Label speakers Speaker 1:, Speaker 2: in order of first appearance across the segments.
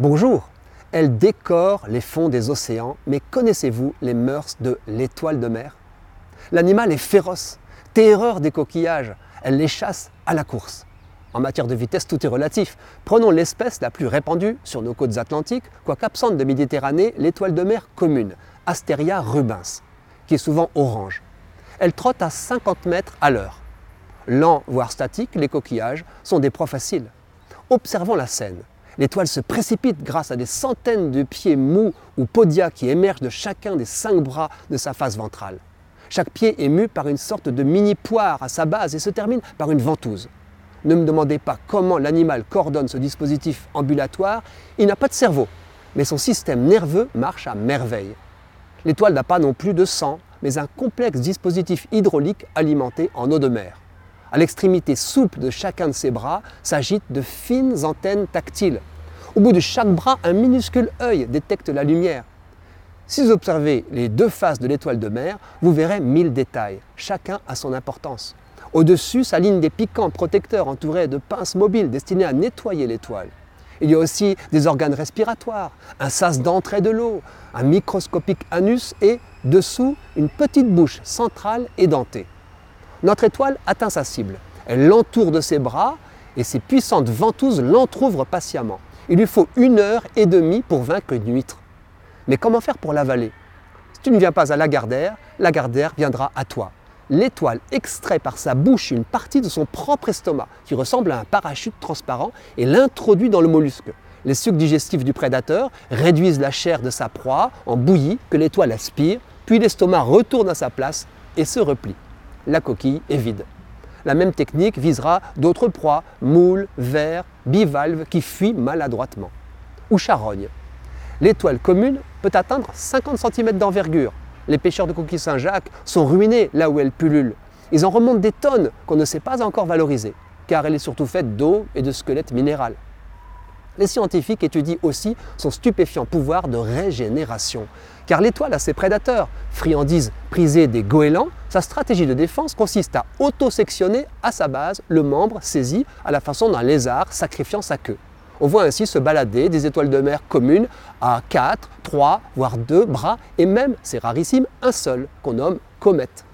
Speaker 1: Bonjour Elle décore les fonds des océans, mais connaissez-vous les mœurs de l'étoile de mer? L'animal est féroce, terreur des coquillages, elle les chasse à la course. En matière de vitesse, tout est relatif. Prenons l'espèce la plus répandue sur nos côtes atlantiques, quoique absente de Méditerranée, l'étoile de mer commune, Asteria rubens, qui est souvent orange. Elle trotte à 50 mètres à l'heure. Lent, voire statique, les coquillages sont des proies faciles. Observons la scène. L'étoile se précipite grâce à des centaines de pieds mous ou podia qui émergent de chacun des cinq bras de sa face ventrale. Chaque pied est mu par une sorte de mini poire à sa base et se termine par une ventouse. Ne me demandez pas comment l'animal coordonne ce dispositif ambulatoire, il n'a pas de cerveau, mais son système nerveux marche à merveille. L'étoile n'a pas non plus de sang, mais un complexe dispositif hydraulique alimenté en eau de mer. À l'extrémité souple de chacun de ses bras s'agitent de fines antennes tactiles. Au bout de chaque bras, un minuscule œil détecte la lumière. Si vous observez les deux faces de l'étoile de mer, vous verrez mille détails. Chacun a son importance. Au-dessus s'alignent des piquants protecteurs entourés de pinces mobiles destinées à nettoyer l'étoile. Il y a aussi des organes respiratoires, un sas d'entrée de l'eau, un microscopique anus et, dessous, une petite bouche centrale et dentée. Notre étoile atteint sa cible. Elle l'entoure de ses bras et ses puissantes ventouses l'entr'ouvrent patiemment. Il lui faut une heure et demie pour vaincre une huître. Mais comment faire pour l'avaler? Si tu ne viens pas à Lagardère, Lagardère viendra à toi l'étoile extrait par sa bouche une partie de son propre estomac, qui ressemble à un parachute transparent, et l'introduit dans le mollusque. Les sucs digestifs du prédateur réduisent la chair de sa proie en bouillie que l'étoile aspire, puis l'estomac retourne à sa place et se replie. La coquille est vide. La même technique visera d'autres proies, moules, vers, bivalves qui fuient maladroitement. Ou charogne. L'étoile commune peut atteindre 50 cm d'envergure, les pêcheurs de coquilles Saint-Jacques sont ruinés là où elles pullulent. Ils en remontent des tonnes qu'on ne sait pas encore valoriser, car elle est surtout faite d'eau et de squelettes minéral. Les scientifiques étudient aussi son stupéfiant pouvoir de régénération, car l'étoile a ses prédateurs. Friandise prisée des goélands, sa stratégie de défense consiste à autosectionner à sa base le membre saisi à la façon d'un lézard sacrifiant sa queue. On voit ainsi se balader des étoiles de mer communes à 4, 3, voire 2 bras, et même, c'est rarissime, un seul, qu'on nomme comète.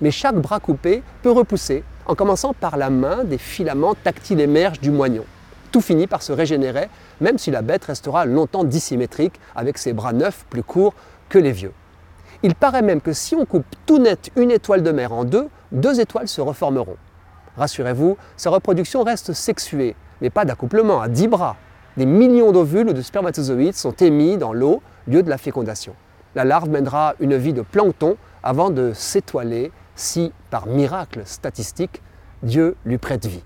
Speaker 1: Mais chaque bras coupé peut repousser, en commençant par la main des filaments tactiles émergent du moignon. Tout finit par se régénérer, même si la bête restera longtemps dissymétrique, avec ses bras neufs plus courts que les vieux. Il paraît même que si on coupe tout net une étoile de mer en deux, deux étoiles se reformeront. Rassurez-vous, sa reproduction reste sexuée, mais pas d'accouplement, à 10 bras. Des millions d'ovules ou de spermatozoïdes sont émis dans l'eau, lieu de la fécondation. La larve mènera une vie de plancton avant de s'étoiler si, par miracle statistique, Dieu lui prête vie.